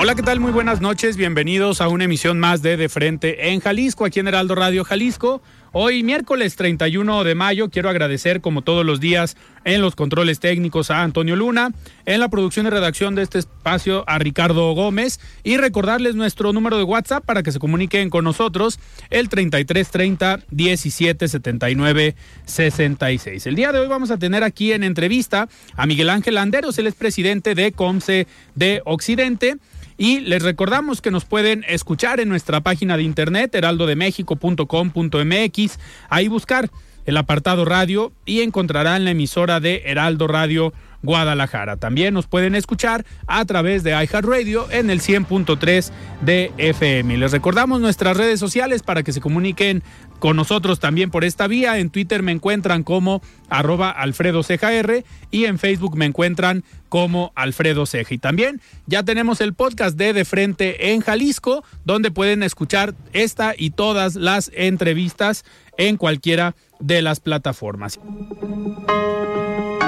Hola, ¿qué tal? Muy buenas noches. Bienvenidos a una emisión más de De Frente en Jalisco, aquí en Heraldo Radio Jalisco. Hoy, miércoles 31 de mayo, quiero agradecer, como todos los días, en los controles técnicos a Antonio Luna, en la producción y redacción de este espacio a Ricardo Gómez y recordarles nuestro número de WhatsApp para que se comuniquen con nosotros, el 3330 1779 66. El día de hoy vamos a tener aquí en entrevista a Miguel Ángel Anderos, él es presidente de COMCE de Occidente. Y les recordamos que nos pueden escuchar en nuestra página de internet heraldodemexico.com.mx, ahí buscar el apartado radio y encontrarán la emisora de Heraldo Radio Guadalajara. También nos pueden escuchar a través de iHeartRadio en el 100.3 de FM. Les recordamos nuestras redes sociales para que se comuniquen con nosotros también por esta vía. En Twitter me encuentran como arroba Alfredo CJR y en Facebook me encuentran como Alfredo Ceja. Y también ya tenemos el podcast de De Frente en Jalisco, donde pueden escuchar esta y todas las entrevistas en cualquiera de las plataformas.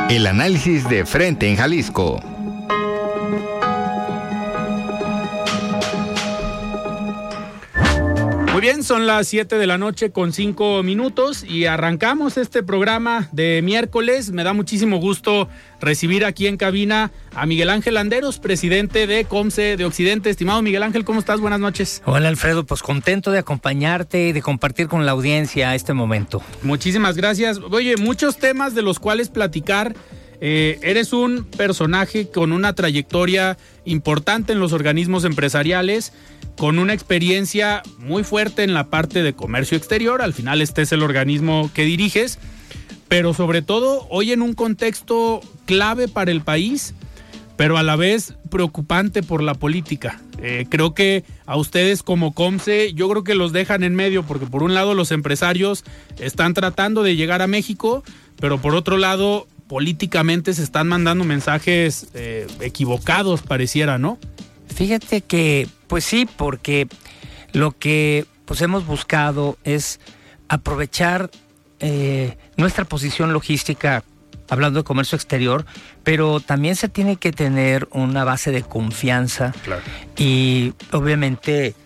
El análisis de Frente en Jalisco. Muy bien, son las 7 de la noche con 5 minutos y arrancamos este programa de miércoles. Me da muchísimo gusto recibir aquí en cabina a Miguel Ángel Anderos, presidente de COMCE de Occidente. Estimado Miguel Ángel, ¿cómo estás? Buenas noches. Hola Alfredo, pues contento de acompañarte y de compartir con la audiencia este momento. Muchísimas gracias. Oye, muchos temas de los cuales platicar. Eh, eres un personaje con una trayectoria importante en los organismos empresariales, con una experiencia muy fuerte en la parte de comercio exterior. Al final este es el organismo que diriges, pero sobre todo hoy en un contexto clave para el país, pero a la vez preocupante por la política. Eh, creo que a ustedes como COMSE, yo creo que los dejan en medio, porque por un lado los empresarios están tratando de llegar a México, pero por otro lado políticamente se están mandando mensajes eh, equivocados, pareciera, ¿no? Fíjate que, pues sí, porque lo que pues hemos buscado es aprovechar eh, nuestra posición logística, hablando de comercio exterior, pero también se tiene que tener una base de confianza Claro. y obviamente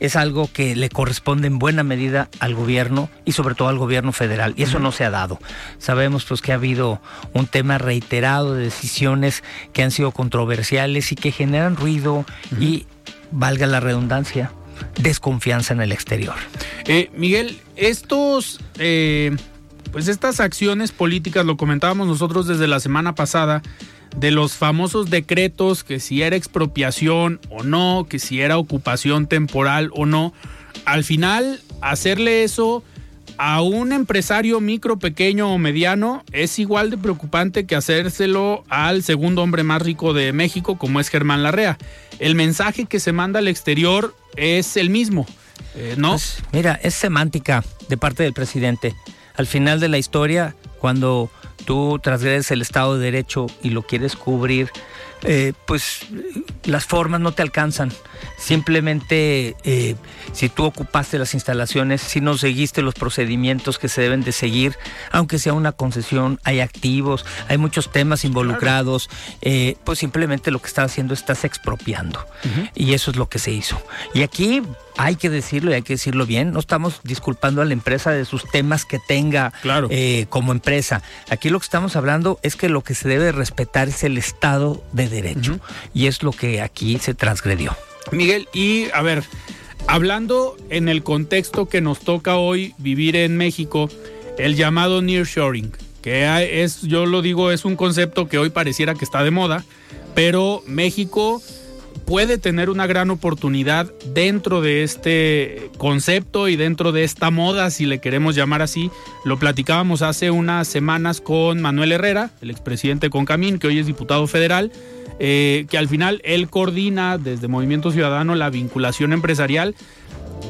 es algo que le corresponde en buena medida al gobierno y sobre todo al gobierno federal y eso no se ha dado. Sabemos pues que ha habido un tema reiterado de decisiones que han sido controversiales y que generan ruido y valga la redundancia desconfianza en el exterior. Eh, Miguel, estos, eh, pues estas acciones políticas, lo comentábamos nosotros desde la semana pasada, de los famosos decretos, que si era expropiación o no, que si era ocupación temporal o no, al final hacerle eso a un empresario micro, pequeño o mediano es igual de preocupante que hacérselo al segundo hombre más rico de México, como es Germán Larrea. El mensaje que se manda al exterior es el mismo, eh, ¿no? Pues, mira, es semántica de parte del presidente. Al final de la historia, cuando tú transgredes el Estado de Derecho y lo quieres cubrir, eh, pues las formas no te alcanzan. Simplemente eh, si tú ocupaste las instalaciones, si no seguiste los procedimientos que se deben de seguir, aunque sea una concesión, hay activos, hay muchos temas involucrados, eh, pues simplemente lo que estás haciendo estás expropiando. Y eso es lo que se hizo. Y aquí hay que decirlo y hay que decirlo bien. No estamos disculpando a la empresa de sus temas que tenga Claro. eh, como empresa. Aquí lo que estamos hablando es que lo que se debe respetar es el Estado de Derecho. Y es lo que aquí se transgredió. Miguel, y a ver, hablando en el contexto que nos toca hoy vivir en México, el llamado nearshoring, que es, yo lo digo, es un concepto que hoy pareciera que está de moda, pero México puede tener una gran oportunidad dentro de este concepto y dentro de esta moda, si le queremos llamar así. Lo platicábamos hace unas semanas con Manuel Herrera, el expresidente Concamín, que hoy es diputado federal, eh, que al final él coordina desde Movimiento Ciudadano la vinculación empresarial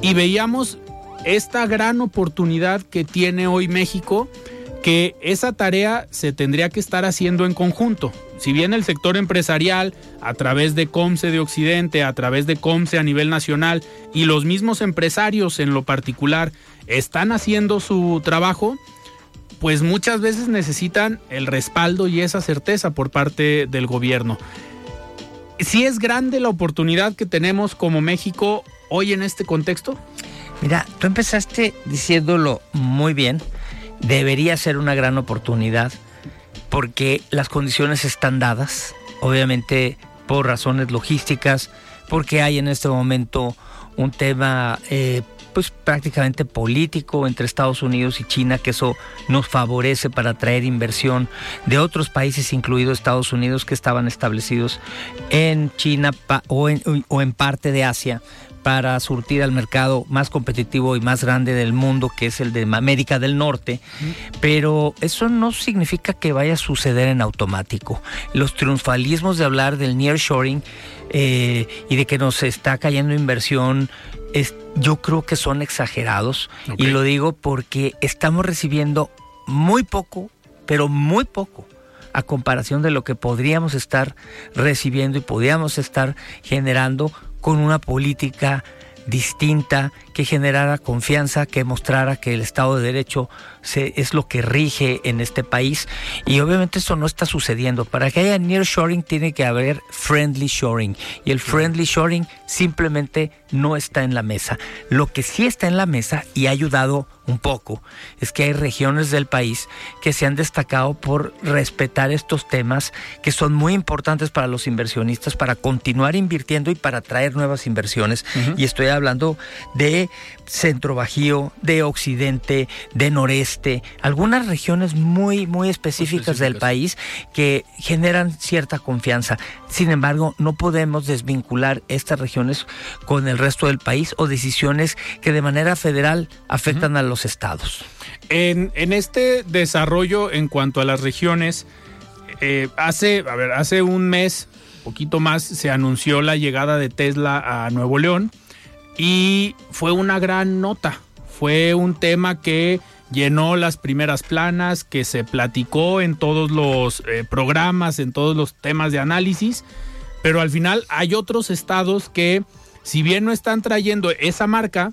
y veíamos esta gran oportunidad que tiene hoy México, que esa tarea se tendría que estar haciendo en conjunto. Si bien el sector empresarial, a través de COMSE de Occidente, a través de COMSE a nivel nacional y los mismos empresarios en lo particular están haciendo su trabajo, pues muchas veces necesitan el respaldo y esa certeza por parte del gobierno. Si es grande la oportunidad que tenemos como México hoy en este contexto. Mira, tú empezaste diciéndolo muy bien. Debería ser una gran oportunidad porque las condiciones están dadas, obviamente por razones logísticas, porque hay en este momento un tema eh, pues prácticamente político entre Estados Unidos y China, que eso nos favorece para atraer inversión de otros países, incluido Estados Unidos, que estaban establecidos en China o, en, o en parte de Asia para surtir al mercado más competitivo y más grande del mundo, que es el de América del Norte. Pero eso no significa que vaya a suceder en automático. Los triunfalismos de hablar del nearshoring eh, y de que nos está cayendo inversión, es, yo creo que son exagerados. Y lo digo porque estamos recibiendo muy poco, pero muy poco a comparación de lo que podríamos estar recibiendo y podríamos estar generando con una política distinta que generara confianza, que mostrara que el Estado de Derecho se, es lo que rige en este país. Y obviamente eso no está sucediendo. Para que haya nearshoring tiene que haber friendly shoring. Y el friendly shoring simplemente no está en la mesa. Lo que sí está en la mesa y ha ayudado un poco es que hay regiones del país que se han destacado por respetar estos temas que son muy importantes para los inversionistas para continuar invirtiendo y para traer nuevas inversiones. Y estoy hablando de centro bajío, de occidente, de noreste, algunas regiones muy muy específicas, del país que generan cierta confianza. Sin embargo, no podemos desvincular estas regiones con el resto del país o decisiones que de manera federal afectan a los estados. En, en este desarrollo en cuanto a las regiones, eh, hace, a ver, hace un mes, poquito más, se anunció la llegada de Tesla a Nuevo León y fue una gran nota. Fue un tema que llenó las primeras planas, que se platicó en todos los eh, programas, en todos los temas de análisis, pero al final hay otros estados que, si bien no están trayendo esa marca,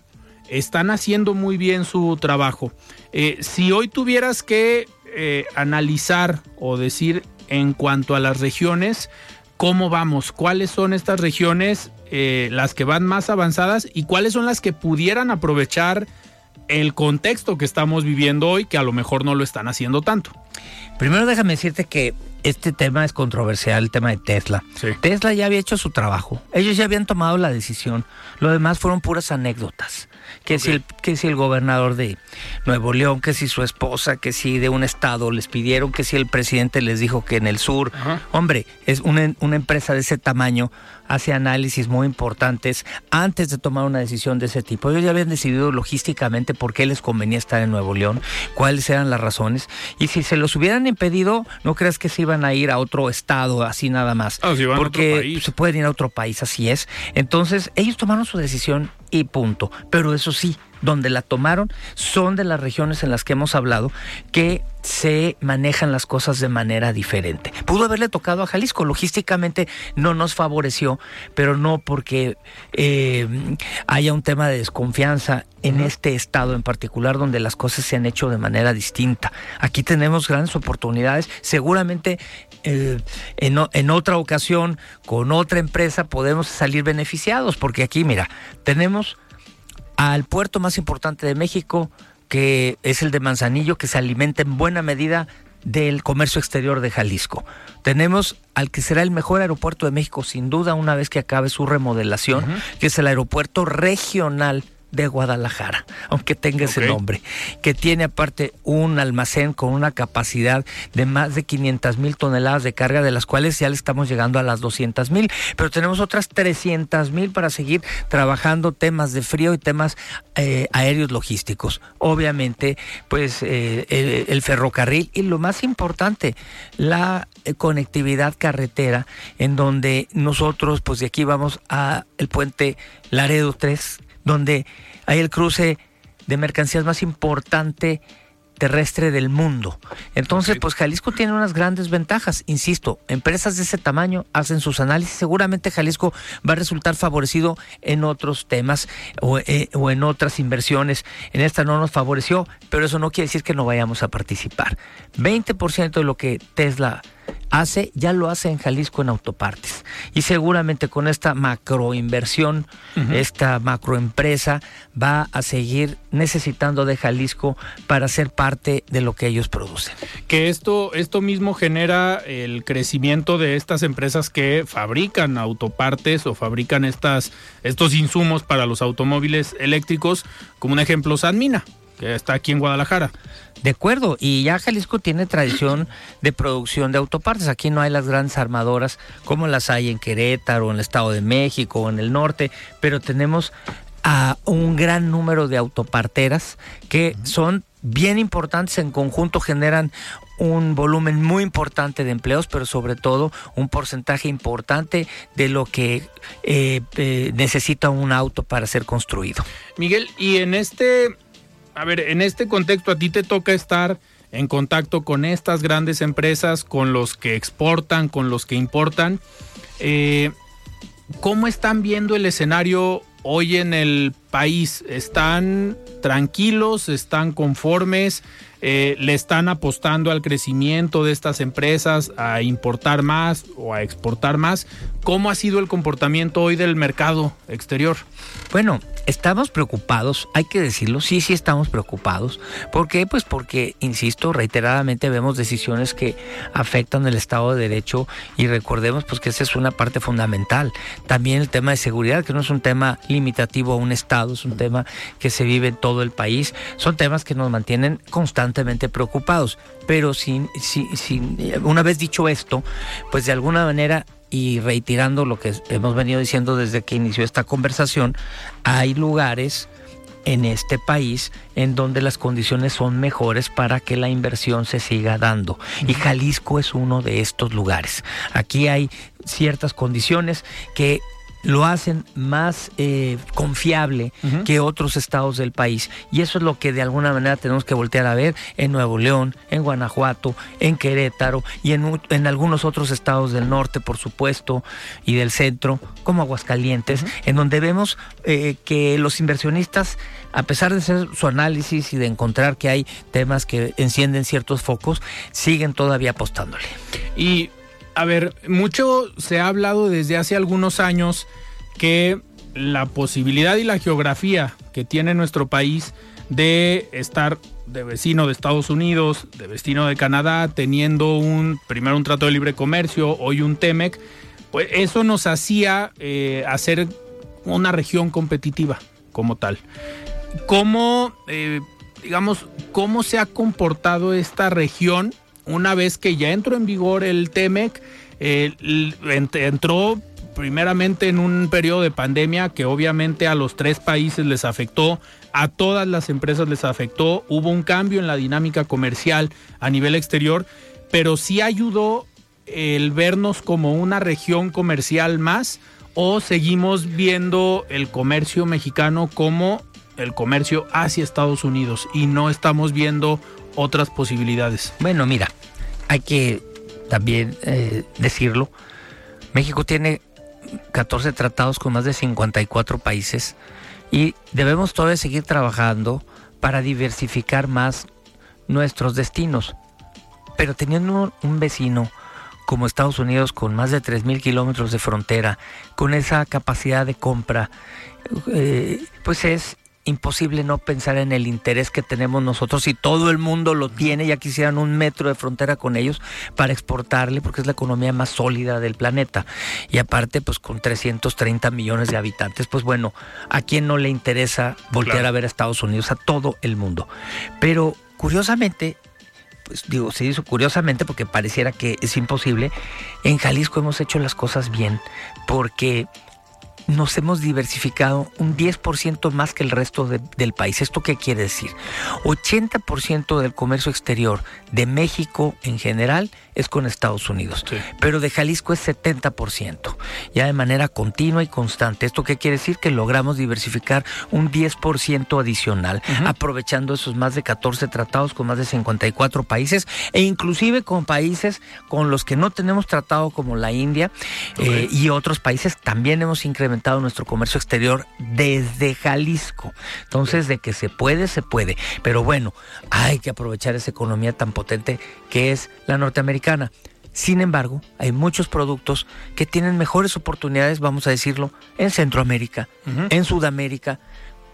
están haciendo muy bien su trabajo. Eh, si hoy tuvieras que eh, analizar o decir en cuanto a las regiones, ¿cómo vamos? ¿Cuáles son estas regiones eh, las que van más avanzadas y cuáles son las que pudieran aprovechar el contexto que estamos viviendo hoy, que a lo mejor no lo están haciendo tanto? Primero déjame decirte que este tema es controversial, el tema de Tesla. Sí. Tesla ya había hecho su trabajo. Ellos ya habían tomado la decisión. Lo demás fueron puras anécdotas. Que, si el, que si el gobernador de Nuevo León, que si su esposa, que si de un estado les pidieron, que si el presidente les dijo que en el sur. Ajá. Hombre, es una, una empresa de ese tamaño, hace análisis muy importantes antes de tomar una decisión de ese tipo. Ellos ya habían decidido logísticamente por qué les convenía estar en Nuevo León, cuáles eran las razones. Y si se los hubieran impedido, no creas que se iban a ir a otro estado así nada más. Ah, se iban a otro porque país. se pueden ir a otro país, así es. Entonces, ellos tomaron su decisión y punto. Pero eso sí, donde la tomaron son de las regiones en las que hemos hablado que se manejan las cosas de manera diferente. Pudo haberle tocado a Jalisco, logísticamente no nos favoreció, pero no porque eh, haya un tema de desconfianza en este estado en particular donde las cosas se han hecho de manera distinta. Aquí tenemos grandes oportunidades, seguramente eh, en, en otra ocasión con otra empresa podemos salir beneficiados, porque aquí, mira, tenemos al puerto más importante de México, que es el de Manzanillo, que se alimenta en buena medida del comercio exterior de Jalisco. Tenemos al que será el mejor aeropuerto de México, sin duda, una vez que acabe su remodelación, que es el aeropuerto regional de Guadalajara, aunque tenga ese nombre, que tiene aparte un almacén con una capacidad de más de 500 mil toneladas de carga, de las cuales ya le estamos llegando a las 200 mil, pero tenemos otras 300 mil para seguir trabajando temas de frío y temas eh, aéreos logísticos. Obviamente, pues eh, el, ferrocarril y lo más importante, la eh, conectividad carretera, en donde nosotros, pues de aquí vamos a el puente Laredo 3, donde hay el cruce de mercancías más importante terrestre del mundo. Entonces, pues Jalisco tiene unas grandes ventajas. Insisto, empresas de ese tamaño hacen sus análisis. Seguramente Jalisco va a resultar favorecido en otros temas o, eh, o, en otras inversiones. En esta no nos favoreció, pero eso no quiere decir que no vayamos a participar. 20% de lo que Tesla hace, ya lo hace en Jalisco en autopartes. Y seguramente con esta macroinversión, esta macroempresa va a seguir necesitando de Jalisco para ser parte de lo que ellos producen. Que esto, esto mismo genera el crecimiento de estas empresas que fabrican autopartes o fabrican estas, estos insumos para los automóviles eléctricos, como un ejemplo Sanmina, que está aquí en Guadalajara. De acuerdo, y ya Jalisco tiene tradición de producción de autopartes. Aquí no hay las grandes armadoras como las hay en Querétaro, en el Estado de México, o en el norte, pero tenemos a un gran número de autoparteras que son bien importantes en conjunto, generan un volumen muy importante de empleos, pero sobre todo un porcentaje importante de lo que eh, eh, necesita un auto para ser construido. Miguel, y en este a ver, en este contexto a ti te toca estar en contacto con estas grandes empresas, con los que exportan, con los que importan. Eh, ¿Cómo están viendo el escenario hoy en el país? ¿Están tranquilos? ¿Están conformes? Eh, ¿Le están apostando al crecimiento de estas empresas, a importar más o a exportar más? ¿Cómo ha sido el comportamiento hoy del mercado exterior? Bueno, estamos preocupados, hay que decirlo, sí, sí estamos preocupados. ¿Por qué? Pues porque, insisto, reiteradamente vemos decisiones que afectan el Estado de Derecho y recordemos pues que esa es una parte fundamental. También el tema de seguridad, que no es un tema limitativo a un Estado, es un tema que se vive en todo el país. Son temas que nos mantienen constantemente preocupados. Pero sin, sin, sin una vez dicho esto, pues de alguna manera y reiterando lo que hemos venido diciendo desde que inició esta conversación, hay lugares en este país en donde las condiciones son mejores para que la inversión se siga dando. Y Jalisco es uno de estos lugares. Aquí hay ciertas condiciones que lo hacen más eh, confiable que otros estados del país. Y eso es lo que de alguna manera tenemos que voltear a ver en Nuevo León, en Guanajuato, en Querétaro y en, en algunos otros estados del norte, por supuesto, y del centro, como Aguascalientes, en donde vemos eh, que los inversionistas, a pesar de hacer su análisis y de encontrar que hay temas que encienden ciertos focos, siguen todavía apostándole. Y a ver, mucho se ha hablado desde hace algunos años que la posibilidad y la geografía que tiene nuestro país de estar de vecino de Estados Unidos, de vecino de Canadá, teniendo un primero un trato de libre comercio, hoy un TEMEC, pues eso nos hacía eh, hacer una región competitiva como tal. ¿Cómo, eh, digamos, cómo se ha comportado esta región una vez que ya entró en vigor el TEMEC, entró primeramente en un periodo de pandemia que obviamente a los tres países les afectó, a todas las empresas les afectó, hubo un cambio en la dinámica comercial a nivel exterior, pero sí ayudó el vernos como una región comercial más o seguimos viendo el comercio mexicano como el comercio hacia Estados Unidos y no estamos viendo otras posibilidades. Bueno, mira, hay que también eh, decirlo, México tiene 14 tratados con más de 54 países y debemos todavía seguir trabajando para diversificar más nuestros destinos. Pero teniendo un vecino como Estados Unidos con más de 3.000 kilómetros de frontera, con esa capacidad de compra, eh, pues es imposible no pensar en el interés que tenemos nosotros y todo el mundo lo tiene, ya quisieran un metro de frontera con ellos para exportarle, porque es la economía más sólida del planeta. Y aparte, pues con 330 millones de habitantes, pues bueno, ¿a quién no le interesa voltear a ver a Estados Unidos? A todo el mundo. Pero curiosamente, pues digo, se hizo curiosamente porque pareciera que es imposible, en Jalisco hemos hecho las cosas bien, porque nos hemos diversificado un 10% más que el resto del país. ¿Esto qué quiere decir? 80% del comercio exterior de México en general es con Estados Unidos, pero de Jalisco es 70%, ya de manera continua y constante. ¿Esto qué quiere decir? Que logramos diversificar un 10% adicional, aprovechando esos más de 14 tratados con más de 54 países e inclusive con países con los que no tenemos tratado como la India eh, y otros países también hemos incrementado nuestro comercio exterior desde Jalisco. Entonces, de que se puede, se puede. Pero bueno, hay que aprovechar esa economía tan potente que es la norteamericana. Sin embargo, hay muchos productos que tienen mejores oportunidades, vamos a decirlo, en Centroamérica, en Sudamérica,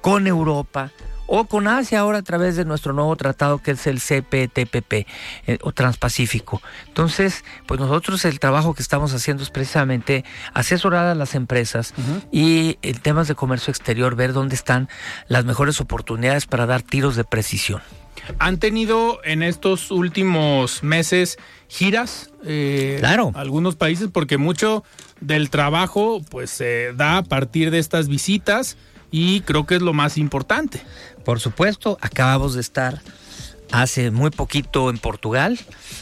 con Europa o con Asia ahora a través de nuestro nuevo tratado que es el CPTPP eh, o Transpacífico. Entonces, pues nosotros el trabajo que estamos haciendo es precisamente asesorar a las empresas y en temas de comercio exterior ver dónde están las mejores oportunidades para dar tiros de precisión. ¿Han tenido en estos últimos meses giras? Eh, claro. Algunos países, porque mucho del trabajo pues se da a partir de estas visitas y creo que es lo más importante. Por supuesto, acabamos de estar hace muy poquito en Portugal.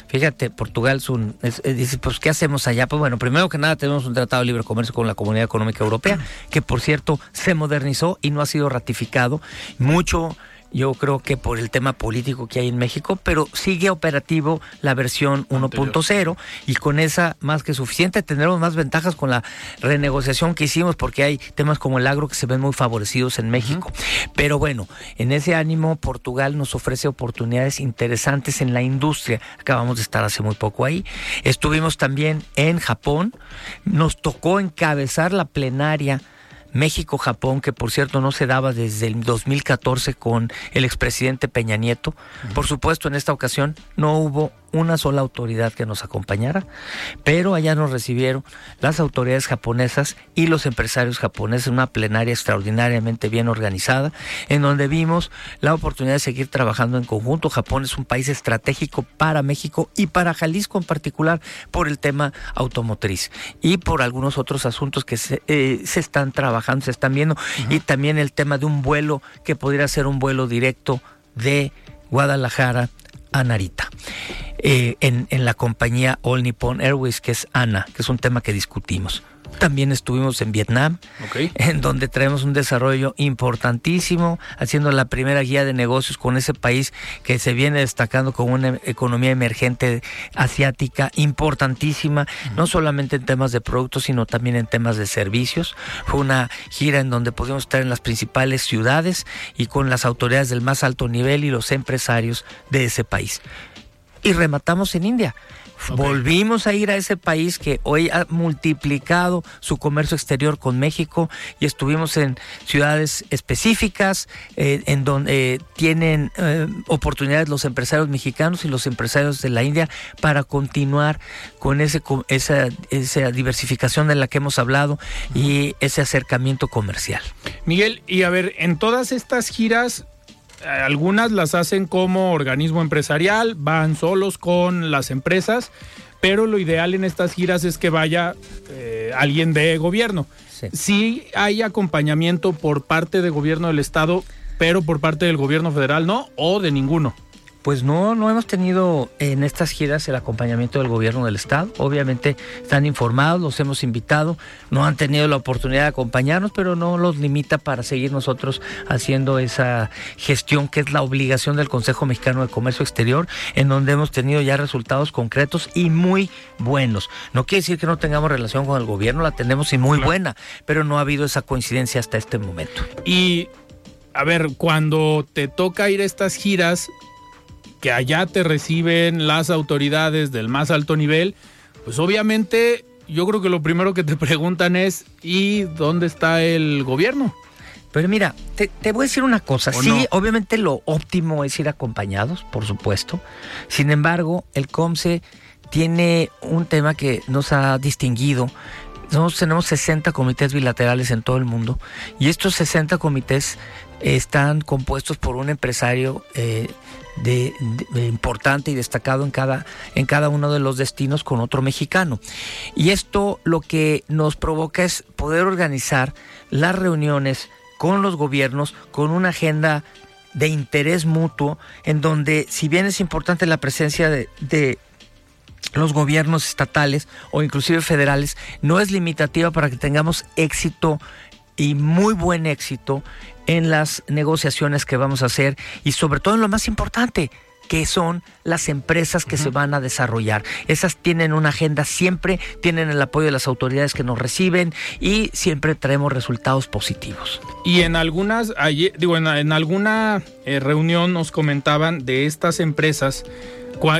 Fíjate, Portugal es un... dice, pues, ¿qué hacemos allá? Pues bueno, primero que nada tenemos un tratado de libre comercio con la Comunidad Económica Europea, que por cierto se modernizó y no ha sido ratificado. Mucho yo creo que por el tema político que hay en México, pero sigue operativo la versión 1.0 y con esa más que suficiente tendremos más ventajas con la renegociación que hicimos porque hay temas como el agro que se ven muy favorecidos en México. Pero bueno, en ese ánimo Portugal nos ofrece oportunidades interesantes en la industria. Acabamos de estar hace muy poco ahí. Estuvimos también en Japón. Nos tocó encabezar la plenaria México-Japón, que por cierto no se daba desde el 2014 con el expresidente Peña Nieto. Por supuesto, en esta ocasión no hubo una sola autoridad que nos acompañara, pero allá nos recibieron las autoridades japonesas y los empresarios japoneses, una plenaria extraordinariamente bien organizada, en donde vimos la oportunidad de seguir trabajando en conjunto. Japón es un país estratégico para México y para Jalisco en particular por el tema automotriz y por algunos otros asuntos que se, eh, están trabajando, se están viendo, y también el tema de un vuelo que podría ser un vuelo directo de Guadalajara a Narita. Eh, en, en, la compañía All Nippon Airways, que es ANA, que es un tema que discutimos. También estuvimos en Vietnam, en donde traemos un desarrollo importantísimo, haciendo la primera guía de negocios con ese país que se viene destacando como una economía emergente asiática importantísima, no solamente en temas de productos, sino también en temas de servicios. Fue una gira en donde pudimos estar en las principales ciudades y con las autoridades del más alto nivel y los empresarios de ese país. Y rematamos en India Volvimos a ir a ese país que hoy ha multiplicado su comercio exterior con México y estuvimos en ciudades específicas eh, en donde tienen eh, oportunidades los empresarios mexicanos y los empresarios de la India para continuar con ese, esa, esa diversificación de la que hemos hablado y ese acercamiento comercial. Miguel, y a ver, en todas estas giras algunas las hacen como organismo empresarial, van solos con las empresas, pero lo ideal en estas giras es que vaya eh, alguien de gobierno. Sí. sí hay acompañamiento por parte del gobierno del estado, pero por parte del gobierno federal no, o de ninguno. Pues no, no hemos tenido en estas giras el acompañamiento del gobierno del estado. Obviamente están informados, los hemos invitado, no han tenido la oportunidad de acompañarnos, pero no los limita para seguir nosotros haciendo esa gestión que es la obligación del Consejo Mexicano de Comercio Exterior, en donde hemos tenido ya resultados concretos y muy buenos. No quiere decir que no tengamos relación con el gobierno, la tenemos y muy buena, pero no ha habido esa coincidencia hasta este momento. Y a ver, cuando te toca ir a estas giras, que allá te reciben las autoridades del más alto nivel, pues obviamente yo creo que lo primero que te preguntan es ¿y dónde está el gobierno? Pero mira, te, voy a decir una cosa. Sí, obviamente lo óptimo es ir acompañados, por supuesto. Sin embargo, el COMSE tiene un tema que nos ha distinguido. Nosotros tenemos 60 comités bilaterales en todo el mundo y estos 60 comités están compuestos por un empresario eh, de, importante y destacado en cada, en cada uno de los destinos con otro mexicano. Y esto lo que nos provoca es poder organizar las reuniones con los gobiernos con una agenda de interés mutuo en donde si bien es importante la presencia de, de los gobiernos estatales o inclusive federales no es limitativa para que tengamos éxito y muy buen éxito en las negociaciones que vamos a hacer y sobre todo en lo más importante, que son las empresas que se van a desarrollar. Esas tienen una agenda siempre, tienen el apoyo de las autoridades que nos reciben y siempre traemos resultados positivos. Y en algunas, digo, en, alguna eh, reunión nos comentaban de estas empresas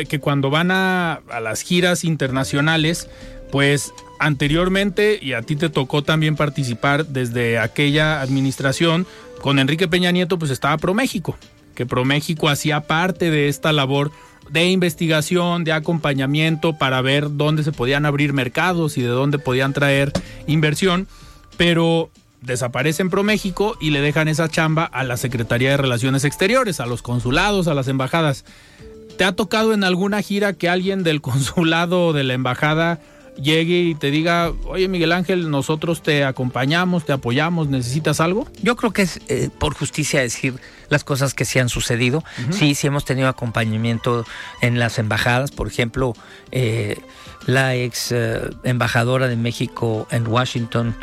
que cuando van a, a las giras internacionales, pues anteriormente, y a ti te tocó también participar desde aquella administración, con Enrique Peña Nieto, pues estaba ProMéxico, que ProMéxico hacía parte de esta labor de investigación, de acompañamiento para ver dónde se podían abrir mercados y de dónde podían traer inversión, pero desaparecen ProMéxico y le dejan esa chamba a la Secretaría de Relaciones Exteriores, a los consulados, a las embajadas. ¿Te ha tocado en alguna gira que alguien del consulado o de la embajada llegue y te diga, oye Miguel Ángel, nosotros te acompañamos, te apoyamos, ¿necesitas algo? Yo creo que es eh, por justicia decir las cosas que se han sucedido. Sí, sí hemos tenido acompañamiento en las embajadas, por ejemplo, eh, la ex eh, embajadora de México en Washington,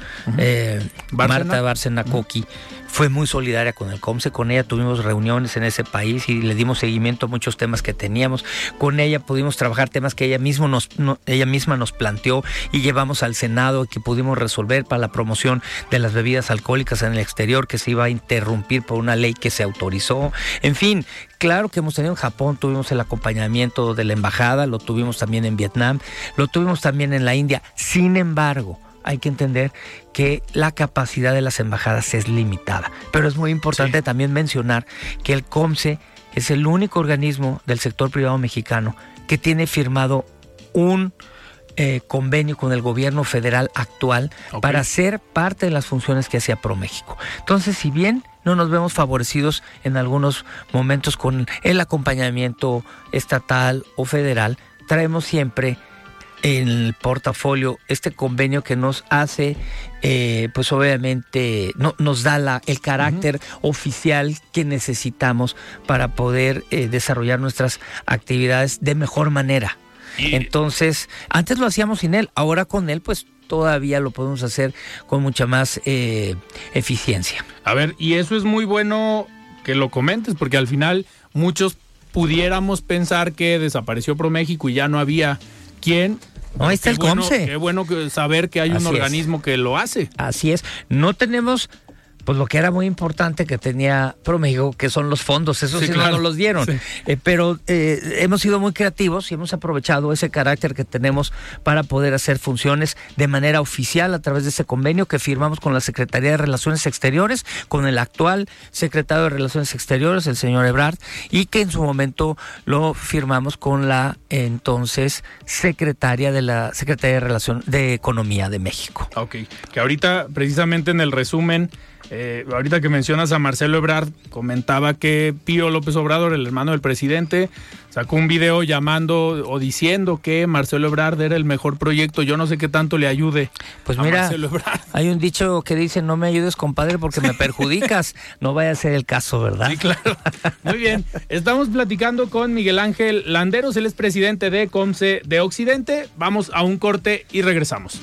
Marta Bárcena Coqui, fue muy solidaria con el COMSE, con ella tuvimos reuniones en ese país y le dimos seguimiento a muchos temas que teníamos. Con ella pudimos trabajar temas que ella, mismo nos, ella misma nos planteó y llevamos al Senado que pudimos resolver para la promoción de las bebidas alcohólicas en el exterior que se iba a interrumpir por una ley que se autorizó. En fin, claro que hemos tenido en Japón, tuvimos el acompañamiento de la embajada, lo tuvimos también en Vietnam, lo tuvimos también en la India. Sin embargo, hay que entender que la capacidad de las embajadas es limitada. Pero es muy importante también mencionar que el COMSE es el único organismo del sector privado mexicano que tiene firmado un eh, convenio con el gobierno federal actual para ser parte de las funciones que hacía ProMéxico. Entonces, si bien no nos vemos favorecidos en algunos momentos con el acompañamiento estatal o federal, traemos siempre en el portafolio este convenio que nos hace, eh, pues obviamente no, nos da la, el carácter oficial que necesitamos para poder eh, desarrollar nuestras actividades de mejor manera. Entonces, antes lo hacíamos sin él, ahora con él pues todavía lo podemos hacer con mucha más eh, eficiencia. A ver, y eso es muy bueno que lo comentes, porque al final muchos pudiéramos pensar que desapareció ProMéxico y ya no había quien no, ahí está el COMSE. Qué bueno saber que hay un organismo que lo hace. Así es. No tenemos pues lo que era muy importante que tenía ProMéxico, que son los fondos, esos sí, no nos los dieron. Eh, pero eh, hemos sido muy creativos y hemos aprovechado ese carácter que tenemos para poder hacer funciones de manera oficial a través de ese convenio que firmamos con la Secretaría de Relaciones Exteriores, con el actual secretario de Relaciones Exteriores, el señor Ebrard, y que en su momento lo firmamos con la entonces secretaria de la Secretaría de Relación de Economía de México. Ok, que ahorita precisamente en el resumen eh, ahorita que mencionas a Marcelo Ebrard, comentaba que Pío López Obrador, el hermano del presidente, sacó un video llamando o diciendo que Marcelo Ebrard era el mejor proyecto. Yo no sé qué tanto le ayude. Pues mira, hay un dicho que dice, no me ayudes, compadre, porque me perjudicas. no vaya a ser el caso, ¿verdad? Sí, claro. Muy bien. Estamos platicando con Miguel Ángel Landeros, él es presidente de COMSE de Occidente. Vamos a un corte y regresamos.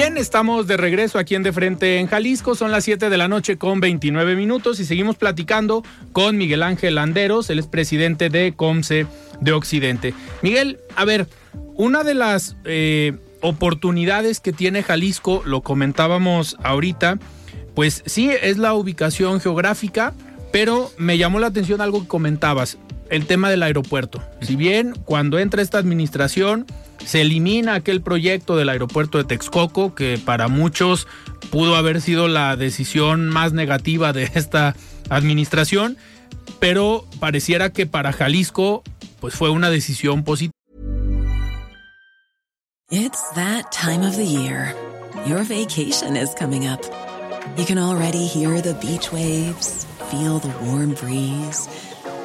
Bien, estamos de regreso aquí en De Frente en Jalisco. Son las 7 de la noche con 29 minutos y seguimos platicando con Miguel Ángel Landeros, él es presidente de COMSE de Occidente. Miguel, a ver, una de las eh, oportunidades que tiene Jalisco, lo comentábamos ahorita, pues sí, es la ubicación geográfica, pero me llamó la atención algo que comentabas, el tema del aeropuerto. Si bien cuando entra esta administración se elimina aquel proyecto del aeropuerto de Texcoco, que para muchos pudo haber sido la decisión más negativa de esta administración, pero pareciera que para Jalisco pues fue una decisión positiva. It's that time of the year. Your vacation is coming up. You can already hear the beach waves, feel the warm breeze,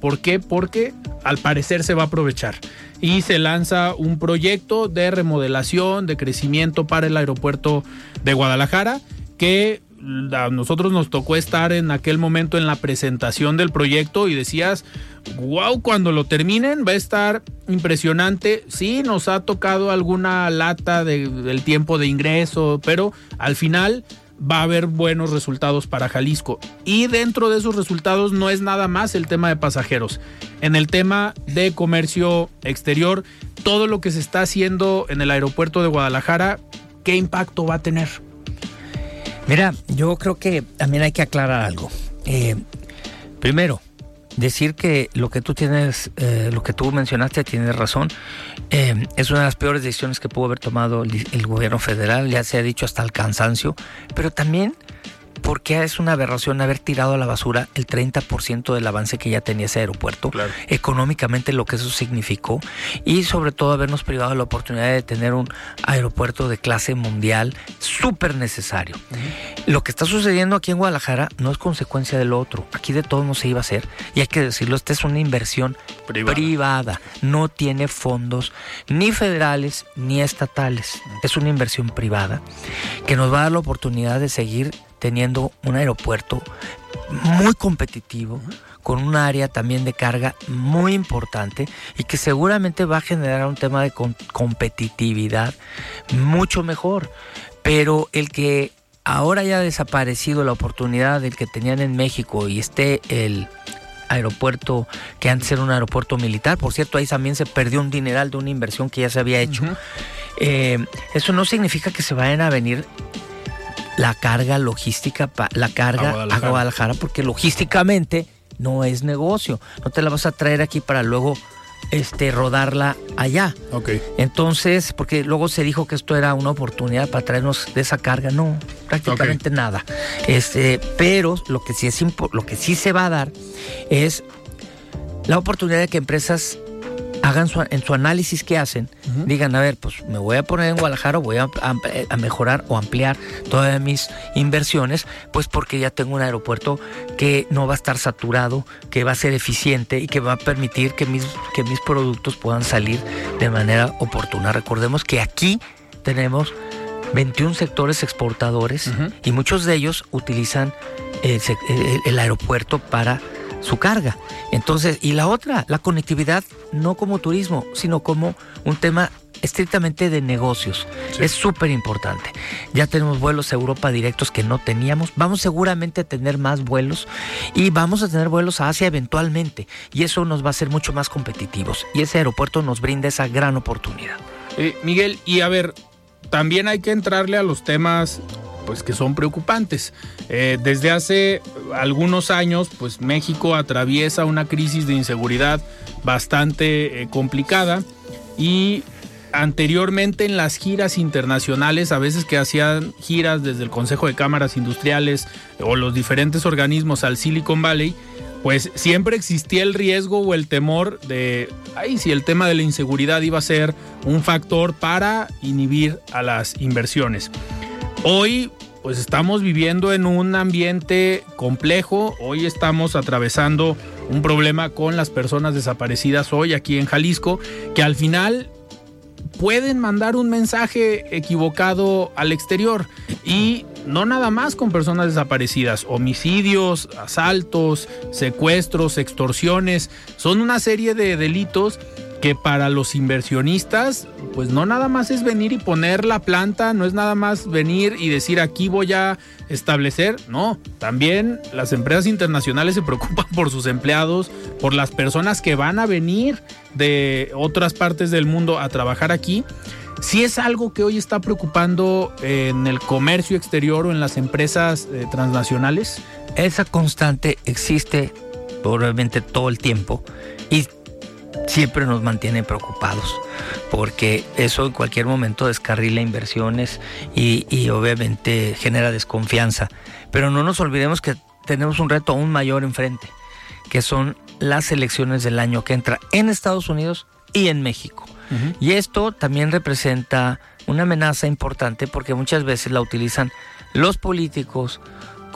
¿Por qué? Porque al parecer se va a aprovechar y se lanza un proyecto de remodelación, de crecimiento para el aeropuerto de Guadalajara que a nosotros nos tocó estar en aquel momento en la presentación del proyecto y decías, wow, cuando lo terminen va a estar impresionante. Sí, nos ha tocado alguna lata del tiempo de ingreso, pero al final va a haber buenos resultados para Jalisco. Y dentro de esos resultados no es nada más el tema de pasajeros. En el tema de comercio exterior, todo lo que se está haciendo en el aeropuerto de Guadalajara, ¿qué impacto va a tener? Mira, yo creo que también hay que aclarar algo. Eh, primero, decir que lo que tú tienes, eh, lo que tú mencionaste, tienes razón. Eh, es una de las peores decisiones que pudo haber tomado el, gobierno federal, ya se ha dicho hasta el cansancio, pero también porque es una aberración haber tirado a la basura el 30% del avance que ya tenía ese aeropuerto, económicamente lo que eso significó y sobre todo habernos privado de la oportunidad de tener un aeropuerto de clase mundial súper necesario. Lo que está sucediendo aquí en Guadalajara no es consecuencia de lo otro, aquí de todo no se iba a hacer y hay que decirlo, esta es una inversión privada, no tiene fondos ni federales ni estatales, es una inversión privada que nos va a dar la oportunidad de seguir teniendo un aeropuerto muy competitivo, con un área también de carga muy importante y que seguramente va a generar un tema de competitividad mucho mejor. Pero el que ahora haya desaparecido la oportunidad del que tenían en México y esté el aeropuerto que antes era un aeropuerto militar, por cierto, ahí también se perdió un dineral de una inversión que ya se había hecho. Eh, eso no significa que se vayan a venir la carga logística, la carga a Guadalajara. porque logísticamente no es negocio. No te la vas a traer aquí para luego este, rodarla allá. Ok. Entonces, porque luego se dijo que esto era una oportunidad para traernos de esa carga. No, prácticamente nada. Este, pero lo que sí es lo que sí se va a dar es la oportunidad de que empresas hagan en su análisis que hacen, digan, a ver, pues me voy a poner en Guadalajara, voy a, mejorar o ampliar todas mis inversiones, pues porque ya tengo un aeropuerto que no va a estar saturado, que va a ser eficiente y que va a permitir que mis, que mis productos puedan salir de manera oportuna. Recordemos que aquí tenemos 21 sectores exportadores y muchos de ellos utilizan el aeropuerto para su carga. Entonces, y la otra, la conectividad no como turismo, sino como un tema estrictamente de negocios. Es súper importante. Ya tenemos vuelos a Europa directos que no teníamos. Vamos seguramente a tener más vuelos y vamos a tener vuelos a Asia eventualmente. Y eso nos va a hacer mucho más competitivos. Y ese aeropuerto nos brinda esa gran oportunidad. Eh, Miguel, y a ver, también hay que entrarle a los temas pues que son preocupantes. Eh, desde hace algunos años, pues México atraviesa una crisis de inseguridad bastante eh, complicada y anteriormente en las giras internacionales, a veces que hacían giras desde el Consejo de Cámaras Industriales o los diferentes organismos al Silicon Valley, pues siempre existía el riesgo o el temor de, ay, si el tema de la inseguridad iba a ser un factor para inhibir a las inversiones. Hoy, pues estamos viviendo en un ambiente complejo, hoy estamos atravesando un problema con las personas desaparecidas hoy aquí en Jalisco, que al final pueden mandar un mensaje equivocado al exterior. Y no nada más con personas desaparecidas, homicidios, asaltos, secuestros, extorsiones, son una serie de delitos que para los inversionistas, pues no nada más es venir y poner la planta, no es nada más venir y decir aquí voy a establecer, no, también las empresas internacionales se preocupan por sus empleados, por las personas que van a venir de otras partes del mundo a trabajar aquí. Si es algo que hoy está preocupando en el comercio exterior o en las empresas eh, transnacionales. Esa constante existe probablemente todo el tiempo y siempre nos mantiene preocupados porque eso en cualquier momento descarrila inversiones y, y, obviamente genera desconfianza. Pero no nos olvidemos que tenemos un reto aún mayor enfrente, que son las elecciones del año que entra en Estados Unidos y en México. Uh -huh. Y esto también representa una amenaza importante porque muchas veces la utilizan los políticos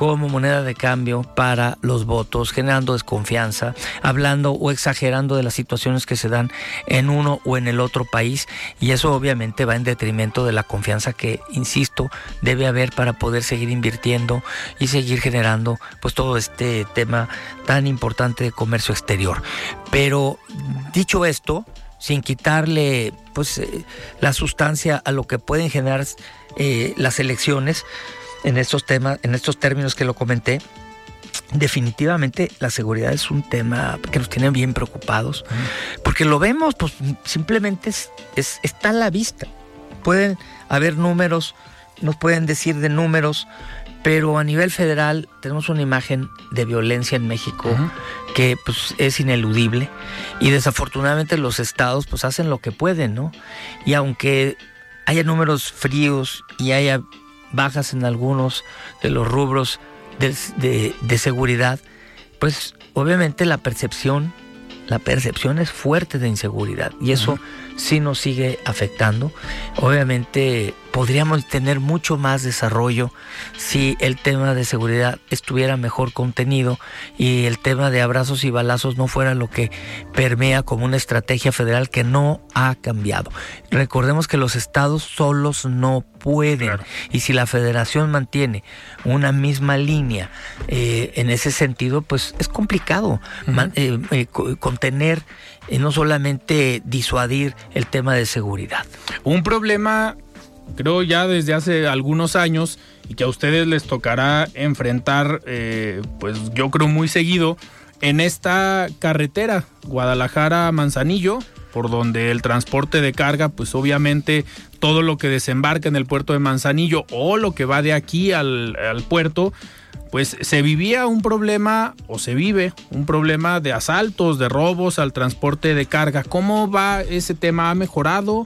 como moneda de cambio para los votos, generando desconfianza, hablando o exagerando de las situaciones que se dan en uno o en el otro país y eso obviamente va en detrimento de la confianza que, insisto, debe haber para poder seguir invirtiendo y seguir generando pues todo este tema tan importante de comercio exterior. Pero dicho esto, sin quitarle pues eh, la sustancia a lo que pueden generar eh, las elecciones, en estos temas, en estos términos que lo comenté, definitivamente la seguridad es un tema que nos tiene bien preocupados, porque lo vemos, pues simplemente es, es, está a la vista. Pueden haber números, nos pueden decir de números, pero a nivel federal tenemos una imagen de violencia en México uh -huh. que pues, es ineludible y desafortunadamente los estados pues hacen lo que pueden, ¿no? Y aunque haya números fríos y haya bajas en algunos de los rubros de, de, de, seguridad, pues obviamente la percepción, la percepción es fuerte de inseguridad y eso uh -huh. sí nos sigue afectando. Obviamente podríamos tener mucho más desarrollo si el tema de seguridad estuviera mejor contenido y el tema de abrazos y balazos no fuera lo que permea como una estrategia federal que no ha cambiado. Recordemos que los estados solos no pueden claro. y si la federación mantiene una misma línea eh, en ese sentido, pues es complicado uh -huh. man, eh, eh, contener no solamente disuadir el tema de seguridad. Un problema creo ya desde hace algunos años y que a ustedes les tocará enfrentar, eh, pues yo creo muy seguido, en esta carretera Guadalajara-Manzanillo, por donde el transporte de carga, pues obviamente todo lo que desembarca en el puerto de Manzanillo o lo que va de aquí al, al puerto, pues se vivía un problema o se vive un problema de asaltos, de robos al transporte de carga. ¿Cómo va ese tema? ¿Ha mejorado?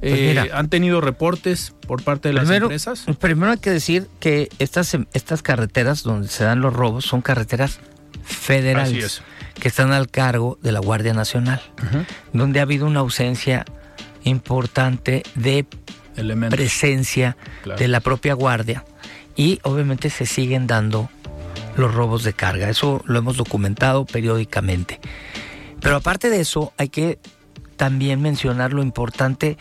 Pues mira, eh, ¿Han tenido reportes por parte de las primero, empresas? Primero hay que decir que estas, estas carreteras donde se dan los robos son carreteras federales que están al cargo de la Guardia Nacional, uh -huh. donde ha habido una ausencia importante de Elementos. presencia claro. de la propia Guardia y obviamente se siguen dando los robos de carga. Eso lo hemos documentado periódicamente. Pero aparte de eso, hay que también mencionar lo importante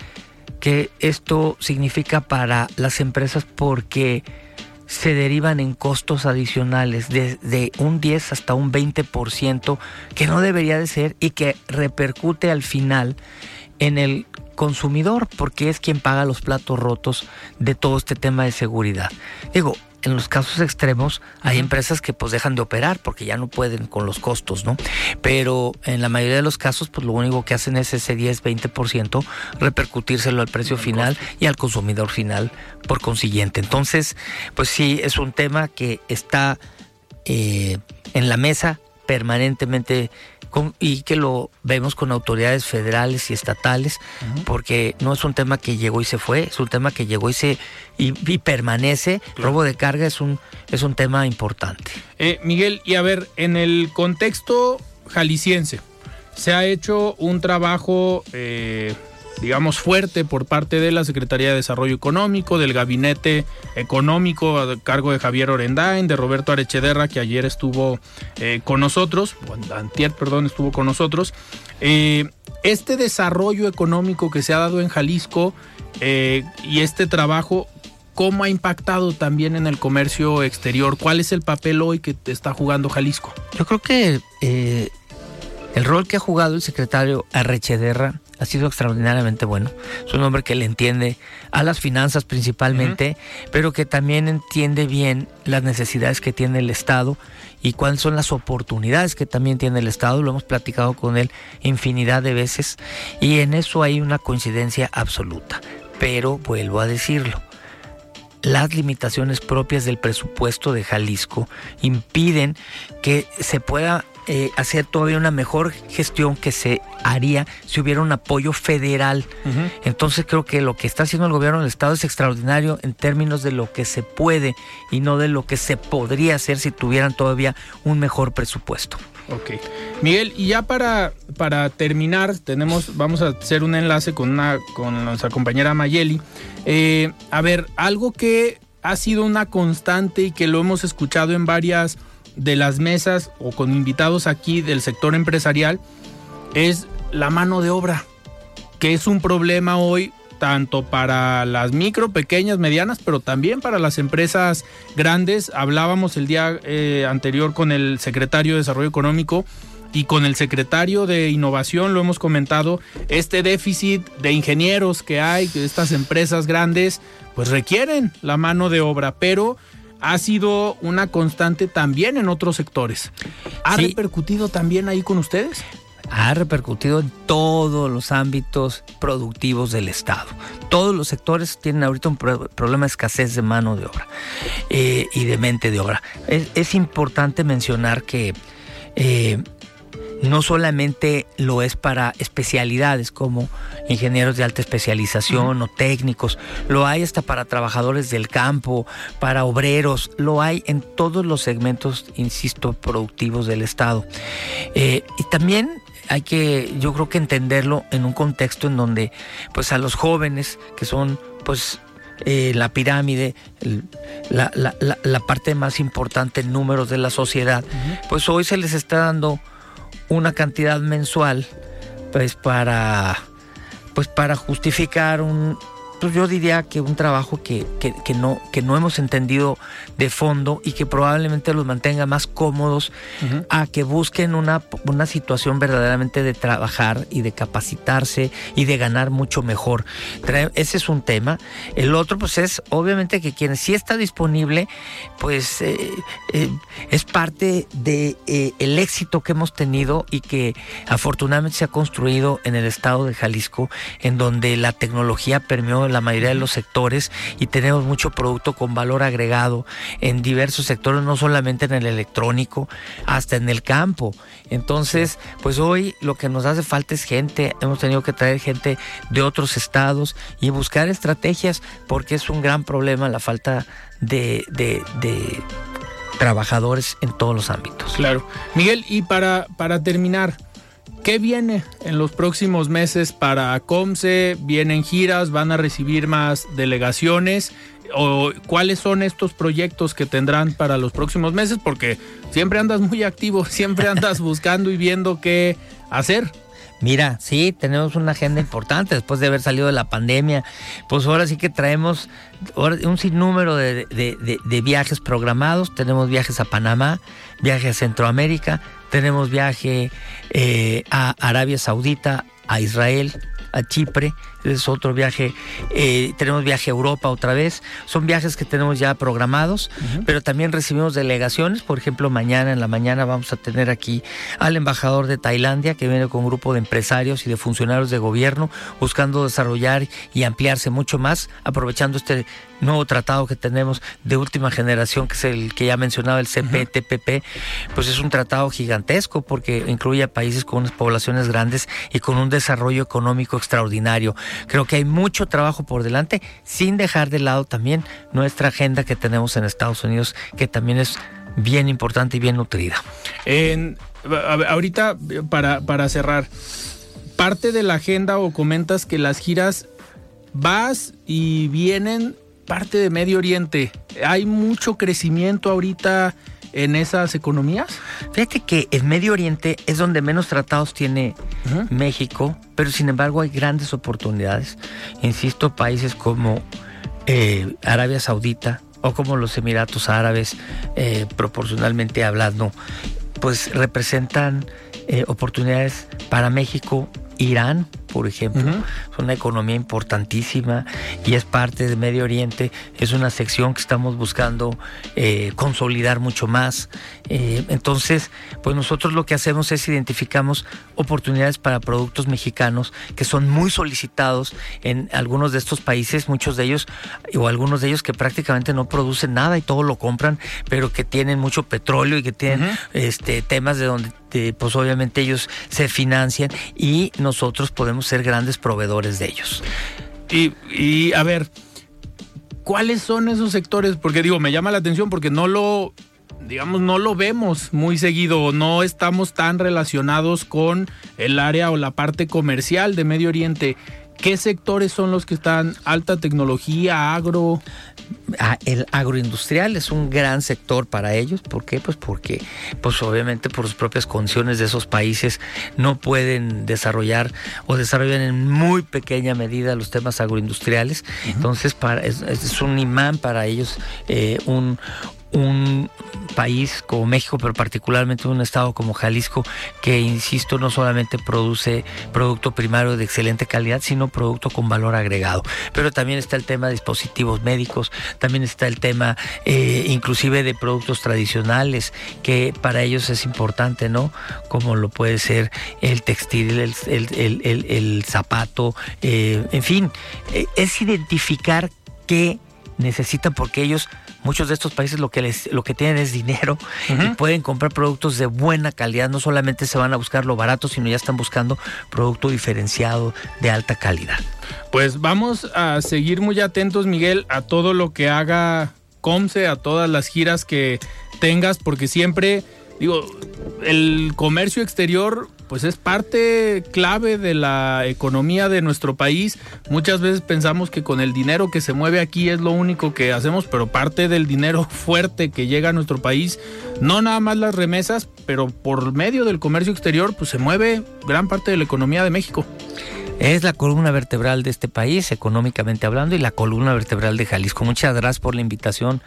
que esto significa para las empresas porque se derivan en costos adicionales de, de, un 10 hasta un 20% que no debería de ser y que repercute al final en el consumidor porque es quien paga los platos rotos de todo este tema de seguridad. Digo, en los casos extremos hay empresas que pues dejan de operar porque ya no pueden con los costos, ¿no? Pero en la mayoría de los casos pues lo único que hacen es ese 10-20% repercutírselo al precio final y al consumidor final por consiguiente. Entonces, pues sí, es un tema que está eh, en la mesa permanentemente y que lo vemos con autoridades federales y estatales, porque no es un tema que llegó y se fue, es un tema que llegó y se y, permanece. Robo de carga es un es un tema importante. Eh, Miguel, y a ver, en el contexto jalisciense, se ha hecho un trabajo eh, digamos, fuerte por parte de la Secretaría de Desarrollo Económico, del Gabinete Económico a cargo de Javier Orendain, de Roberto Arechederra, que ayer estuvo eh, con nosotros, antier, perdón, estuvo con nosotros. Eh, este desarrollo económico que se ha dado en Jalisco eh, y este trabajo, ¿cómo ha impactado también en el comercio exterior? ¿Cuál es el papel hoy que está jugando Jalisco? Yo creo que el rol que ha jugado el secretario Arrechederra ha sido extraordinariamente bueno. Es un hombre que le entiende a las finanzas principalmente, pero que también entiende bien las necesidades que tiene el Estado y cuáles son las oportunidades que también tiene el Estado. Lo hemos platicado con él infinidad de veces y en eso hay una coincidencia absoluta. Pero vuelvo a decirlo. Las limitaciones propias del presupuesto de Jalisco impiden que se pueda eh, hacer todavía una mejor gestión que se haría si hubiera un apoyo federal. Entonces creo que lo que está haciendo el gobierno del Estado es extraordinario en términos de lo que se puede y no de lo que se podría hacer si tuvieran todavía un mejor presupuesto. Ok. Miguel, y ya para, para terminar, tenemos, vamos a hacer un enlace con, una, con nuestra compañera Mayeli. Eh, a ver, algo que ha sido una constante y que lo hemos escuchado en varias de las mesas o con invitados aquí del sector empresarial es la mano de obra, que es un problema hoy tanto para las micro, pequeñas, medianas, pero también para las empresas grandes. Hablábamos el día eh, anterior con el secretario de Desarrollo Económico y con el secretario de Innovación, lo hemos comentado, este déficit de ingenieros que hay, que estas empresas grandes, pues requieren la mano de obra, pero ha sido una constante también en otros sectores. ¿Ha repercutido también ahí con ustedes? Ha repercutido en todos los ámbitos productivos del Estado. Todos los sectores tienen ahorita un problema de escasez de mano de obra eh, y de mente de obra. Es, importante mencionar que eh, no solamente lo es para especialidades como ingenieros de alta especialización o técnicos, lo hay hasta para trabajadores del campo, para obreros, lo hay en todos los segmentos, insisto, productivos del Estado. Eh, y también hay que, yo creo que entenderlo en un contexto en donde, pues a los jóvenes que son, pues eh, la pirámide, la, parte más importante en números de la sociedad, pues hoy se les está dando una cantidad mensual pues para pues para justificar un pues yo diría que un trabajo que, no, que no hemos entendido de fondo y que probablemente los mantenga más cómodos a que busquen una, una situación verdaderamente de trabajar y de capacitarse y de ganar mucho mejor. Ese es un tema. El otro, pues es obviamente que quien sí está disponible, pues eh, eh, es parte de eh, el éxito que hemos tenido y que afortunadamente se ha construido en el estado de Jalisco, en donde la tecnología permeó la mayoría de los sectores y tenemos mucho producto con valor agregado en diversos sectores, no solamente en el electrónico, hasta en el campo. Entonces, pues hoy lo que nos hace falta es gente, hemos tenido que traer gente de otros estados y buscar estrategias porque es un gran problema la falta de, de, trabajadores en todos los ámbitos. Claro. Miguel, y para, para terminar, ¿Qué viene en los próximos meses para COMSE? ¿Vienen giras? ¿Van a recibir más delegaciones? ¿O cuáles son estos proyectos que tendrán para los próximos meses? Porque siempre andas muy activo, siempre andas buscando y viendo qué hacer. Mira, sí, tenemos una agenda importante después de haber salido de la pandemia. Pues ahora sí que traemos un sinnúmero de, de viajes programados. Tenemos viajes a Panamá, viajes a Centroamérica, tenemos viaje eh, a Arabia Saudita, a Israel, a Chipre, es otro viaje, eh, tenemos viaje a Europa otra vez, son viajes que tenemos ya programados, pero también recibimos delegaciones, por ejemplo, mañana en la mañana vamos a tener aquí al embajador de Tailandia que viene con un grupo de empresarios y de funcionarios de gobierno buscando desarrollar y ampliarse mucho más, aprovechando este nuevo tratado que tenemos de última generación, que es el que ya mencionaba, el CPTPP, pues es un tratado gigantesco porque incluye a países con unas poblaciones grandes y con un desarrollo económico extraordinario. Creo que hay mucho trabajo por delante, sin dejar de lado también nuestra agenda que tenemos en Estados Unidos, que también es bien importante y bien nutrida. Ahorita, para, para cerrar, parte de la agenda o comentas que las giras vas y vienen parte de Medio Oriente. ¿Hay mucho crecimiento ahorita en esas economías? Fíjate que el Medio Oriente es donde menos tratados tiene México, pero sin embargo hay grandes oportunidades. Insisto, países como eh, Arabia Saudita o como los Emiratos Árabes, eh, proporcionalmente hablando, pues representan eh, oportunidades para México Irán, por ejemplo, es una economía importantísima y es parte de Medio Oriente, es una sección que estamos buscando eh, consolidar mucho más. Eh, entonces, pues nosotros lo que hacemos es identificamos oportunidades para productos mexicanos que son muy solicitados en algunos de estos países, muchos de ellos, o algunos de ellos que prácticamente no producen nada y todo lo compran, pero que tienen mucho petróleo y que tienen este, temas de donde pues obviamente ellos se financian y nosotros podemos ser grandes proveedores de ellos. Y, y a ver, ¿cuáles son esos sectores? Porque digo, me llama la atención porque no lo, digamos, no lo vemos muy seguido, no estamos tan relacionados con el área o la parte comercial de Medio Oriente. ¿Qué sectores son los que están alta tecnología, agro? El agroindustrial es un gran sector para ellos. ¿Por qué? Pues porque, pues obviamente por sus propias condiciones de esos países no pueden desarrollar o desarrollan en muy pequeña medida los temas agroindustriales. Entonces, para, es, es, un imán para ellos eh, un, un país como México, pero particularmente un estado como Jalisco, que, insisto, no solamente produce producto primario de excelente calidad, sino producto con valor agregado. Pero también está el tema de dispositivos médicos, también está el tema eh, inclusive de productos tradicionales, que para ellos es importante, ¿no? Como lo puede ser el textil, el, el, el, el zapato, eh, en fin, eh, es identificar qué necesitan porque ellos muchos de estos países lo que les lo que tienen es dinero y pueden comprar productos de buena calidad, no solamente se van a buscar lo barato, sino ya están buscando producto diferenciado de alta calidad. Pues vamos a seguir muy atentos, Miguel, a todo lo que haga Comce, a todas las giras que tengas porque siempre digo, el comercio exterior pues es parte clave de la economía de nuestro país. Muchas veces pensamos que con el dinero que se mueve aquí es lo único que hacemos, pero parte del dinero fuerte que llega a nuestro país, no nada más las remesas, pero por medio del comercio exterior, pues se mueve gran parte de la economía de México. Es la columna vertebral de este país, económicamente hablando, y la columna vertebral de Jalisco. Muchas gracias por la invitación,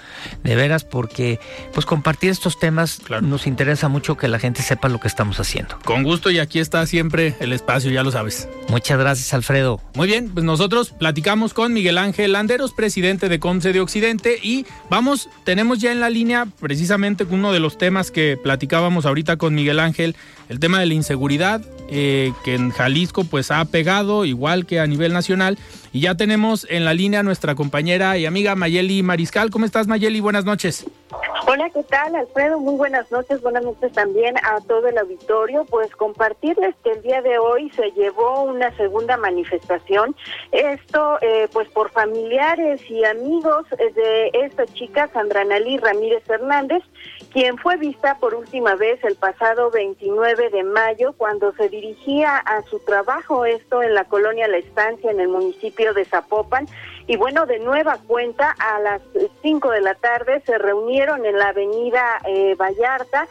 de veras, porque pues compartir estos temas nos interesa mucho que la gente sepa lo que estamos haciendo. Con gusto y aquí está siempre el espacio, ya lo sabes. Muchas gracias, Alfredo. Muy bien, pues nosotros platicamos con Miguel Ángel Landeros, presidente de Comce de Occidente, y vamos, tenemos ya en la línea precisamente uno de los temas que platicábamos ahorita con Miguel Ángel, el tema de la inseguridad, eh, que en Jalisco pues ha pegado, igual que a nivel nacional. Y ya tenemos en la línea nuestra compañera y amiga Mayeli Mariscal. ¿Cómo estás Mayeli? Buenas noches. Hola, ¿qué tal, Alfredo? Muy buenas noches. Buenas noches también a todo el auditorio. Pues compartirles que el día de hoy se llevó una segunda manifestación. Esto, eh, pues por familiares y amigos de esta chica, Sandra Nalí Ramírez Hernández, quien fue vista por última vez el pasado 29 de mayo cuando se dirigía a su trabajo, esto en la colonia La Estancia, en el municipio de Zapopan, Y bueno, de nueva cuenta, a las 5 de la tarde se reunieron en la avenida eh, Vallarta.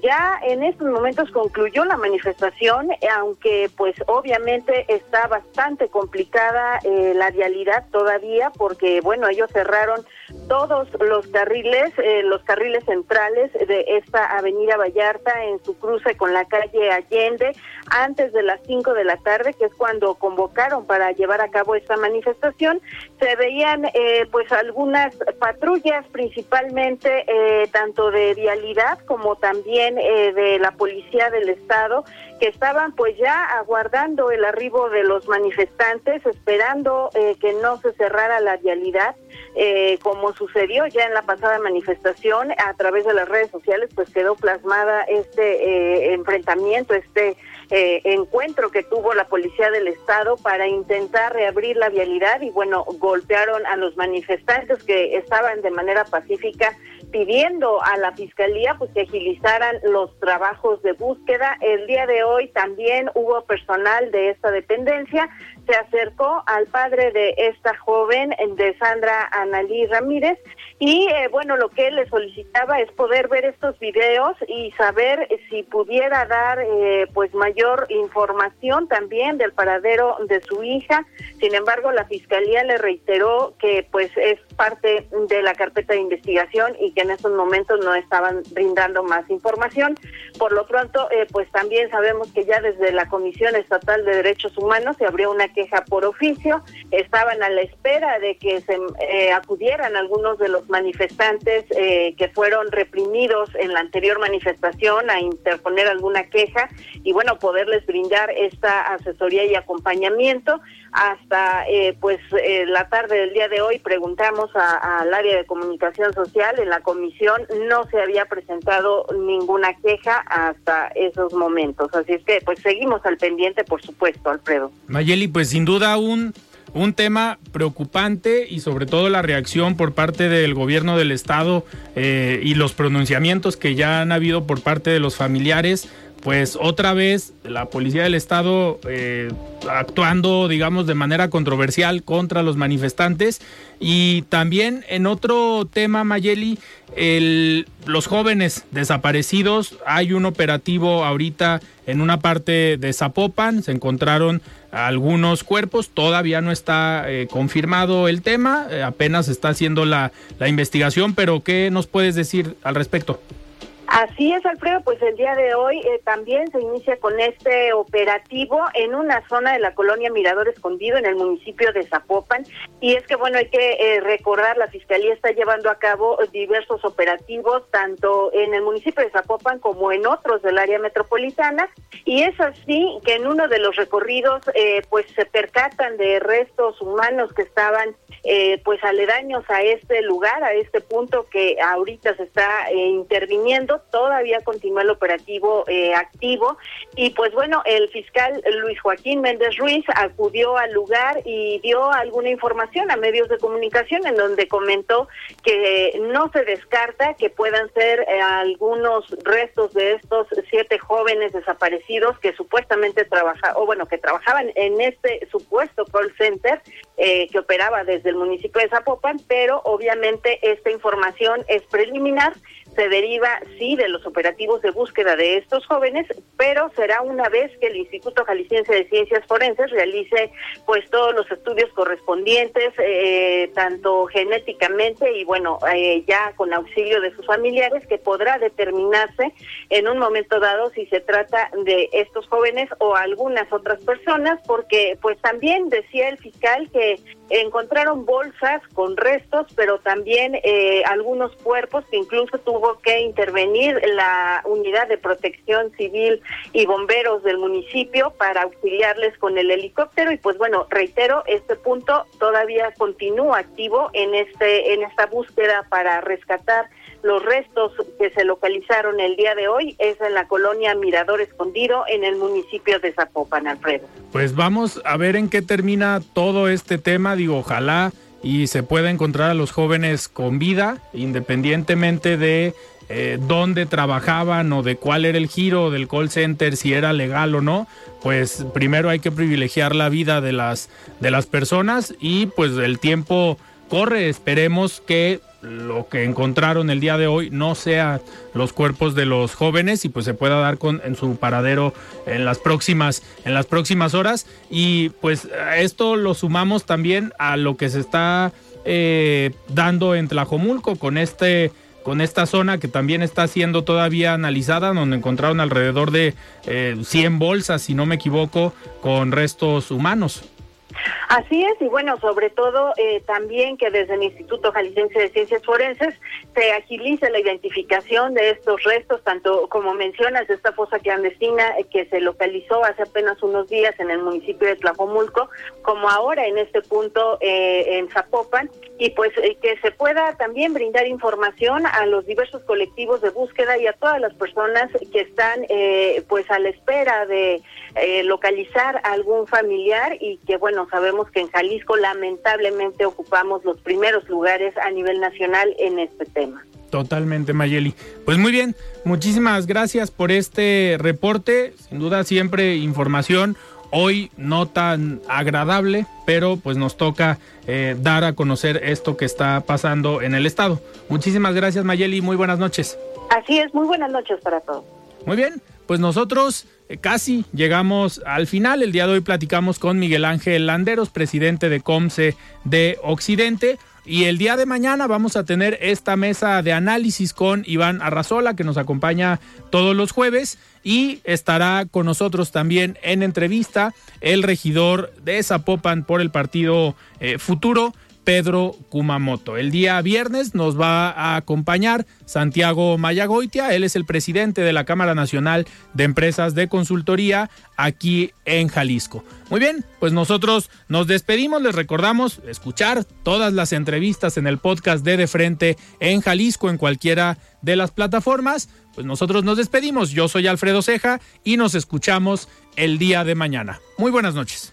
Ya en estos momentos concluyó la manifestación, aunque pues obviamente está bastante complicada eh, la vialidad todavía, porque bueno, ellos cerraron todos los carriles, eh, los carriles centrales de esta avenida Vallarta en su cruce con la calle Allende antes de las 5 de la tarde, que es cuando convocaron para llevar a cabo esta manifestación. Se veían eh, pues algunas patrullas, principalmente eh, tanto de vialidad como también de la policía del estado, que estaban pues ya aguardando el arribo de los manifestantes, esperando que no se cerrara la vialidad eh, como sucedió ya en la pasada manifestación, a través de las redes sociales, pues quedó plasmada este eh, enfrentamiento, este eh, encuentro que tuvo la policía del estado para intentar reabrir la vialidad y bueno, golpearon a los manifestantes que estaban de manera pacífica pidiendo a la fiscalía pues que agilizaran los trabajos de búsqueda. El día de hoy también hubo personal de esta dependencia se acercó al padre de esta joven, de Sandra Analí Ramírez, y eh, bueno, lo que le solicitaba es poder ver estos videos y saber si pudiera dar eh, pues mayor información también del paradero de su hija. Sin embargo, la fiscalía le reiteró que pues es parte de la carpeta de investigación y que en estos momentos no estaban brindando más información. Por lo pronto, eh, pues también sabemos que ya desde la Comisión Estatal de Derechos Humanos se abrió una queja por oficio. Estaban a la espera de que se acudieran algunos de los manifestantes eh, que fueron reprimidos en la anterior manifestación a interponer alguna queja y bueno, poderles brindar esta asesoría y acompañamiento. Hasta eh, pues eh, la tarde del día de hoy preguntamos al área de comunicación social en la comisión, no se había presentado ninguna queja hasta esos momentos. Así es que pues seguimos al pendiente, por supuesto, Alfredo. Mayeli, pues sin duda un un tema preocupante y sobre todo la reacción por parte del gobierno del estado eh, y los pronunciamientos que ya han habido por parte de los familiares pues otra vez la policía del estado eh, actuando, digamos, de manera controversial contra los manifestantes. Y también en otro tema, Mayeli, el, los jóvenes desaparecidos, hay un operativo ahorita en una parte de Zapopan, se encontraron algunos cuerpos, todavía no está eh, confirmado el tema, eh, apenas está haciendo la, la investigación, pero ¿qué nos puedes decir al respecto? Así es, Alfredo, pues el día de hoy eh, también se inicia con este operativo en una zona de la colonia Mirador Escondido en el municipio de Zapopan. Y es que, bueno, hay que eh, recordar, la Fiscalía está llevando a cabo diversos operativos, tanto en el municipio de Zapopan como en otros del área metropolitana. Y es así que en uno de los recorridos, eh, pues se percatan de restos humanos que estaban, pues aledaños a este lugar, a este punto que ahorita se está interviniendo todavía continúa el operativo eh, activo. Y pues bueno, el fiscal Luis Joaquín Méndez Ruiz acudió al lugar y dio alguna información a medios de comunicación en donde comentó que no se descarta que puedan ser eh, algunos restos de estos siete jóvenes desaparecidos que supuestamente trabajaban, o bueno, que trabajaban en este supuesto call center eh, que operaba desde el municipio de Zapopan, pero obviamente esta información es preliminar se deriva, sí, de los operativos de búsqueda de estos jóvenes, pero será una vez que el Instituto Jalisciense de Ciencias Forenses realice pues todos los estudios correspondientes, eh, tanto genéticamente y bueno, eh, ya con auxilio de sus familiares, que podrá determinarse en un momento dado si se trata de estos jóvenes o algunas otras personas, porque pues también decía el fiscal que encontraron bolsas con restos, pero también eh, algunos cuerpos que incluso tuvo que intervenir la unidad de protección civil y bomberos del municipio para auxiliarles con el helicóptero. Y pues bueno, reitero, este punto todavía continúa activo en este en esta búsqueda para rescatar los restos que se localizaron el día de hoy es en la colonia Mirador Escondido en el municipio de Zapopan, Alfredo. Pues vamos a ver en qué termina todo este tema, digo, ojalá y se pueda encontrar a los jóvenes con vida, independientemente de eh, dónde trabajaban o de cuál era el giro del call center, si era legal o no, pues primero hay que privilegiar la vida de las, de las personas y pues el tiempo corre. Esperemos que lo que encontraron el día de hoy no sea los cuerpos de los jóvenes y pues se pueda dar con en su paradero en las próximas en las próximas horas y pues esto lo sumamos también a lo que se está eh, dando en Tlajomulco con este con esta zona que también está siendo todavía analizada, donde encontraron alrededor de 100 eh, bolsas, si no me equivoco, con restos humanos. Así es, y bueno, sobre todo eh, también que desde el Instituto Jalisciense de Ciencias Forenses se agilice la identificación de estos restos, tanto como mencionas, de esta fosa clandestina eh, que se localizó hace apenas unos días en el municipio de Tlajomulco, como ahora en este punto eh, en Zapopan, y pues que se pueda también brindar información a los diversos colectivos de búsqueda y a todas las personas que están pues a la espera de localizar a algún familiar y que bueno, sabemos que en Jalisco lamentablemente ocupamos los primeros lugares a nivel nacional en este tema. Totalmente, Mayeli. Pues muy bien, muchísimas gracias por este reporte. Sin duda siempre información, hoy no tan agradable, pero pues nos toca eh, dar a conocer esto que está pasando en el estado. Muchísimas gracias, Mayeli. Muy buenas noches. Así es, muy buenas noches para todos. Muy bien, pues nosotros eh, casi llegamos al final. El día de hoy platicamos con Miguel Ángel Landeros, presidente de COMSE de Occidente. Y el día de mañana vamos a tener esta mesa de análisis con Iván Arrazola, que nos acompaña todos los jueves. Y estará con nosotros también en entrevista el regidor de Zapopan por el partido eh, Futuro, Pedro Kumamoto. El día viernes nos va a acompañar Santiago Mayagoitia, él es el presidente de la Cámara Nacional de Empresas de Consultoría aquí en Jalisco. Muy bien, pues nosotros nos despedimos, les recordamos escuchar todas las entrevistas en el podcast de De Frente en Jalisco en cualquiera de las plataformas. Pues nosotros nos despedimos, yo soy Alfredo Ceja y nos escuchamos el día de mañana. Muy buenas noches.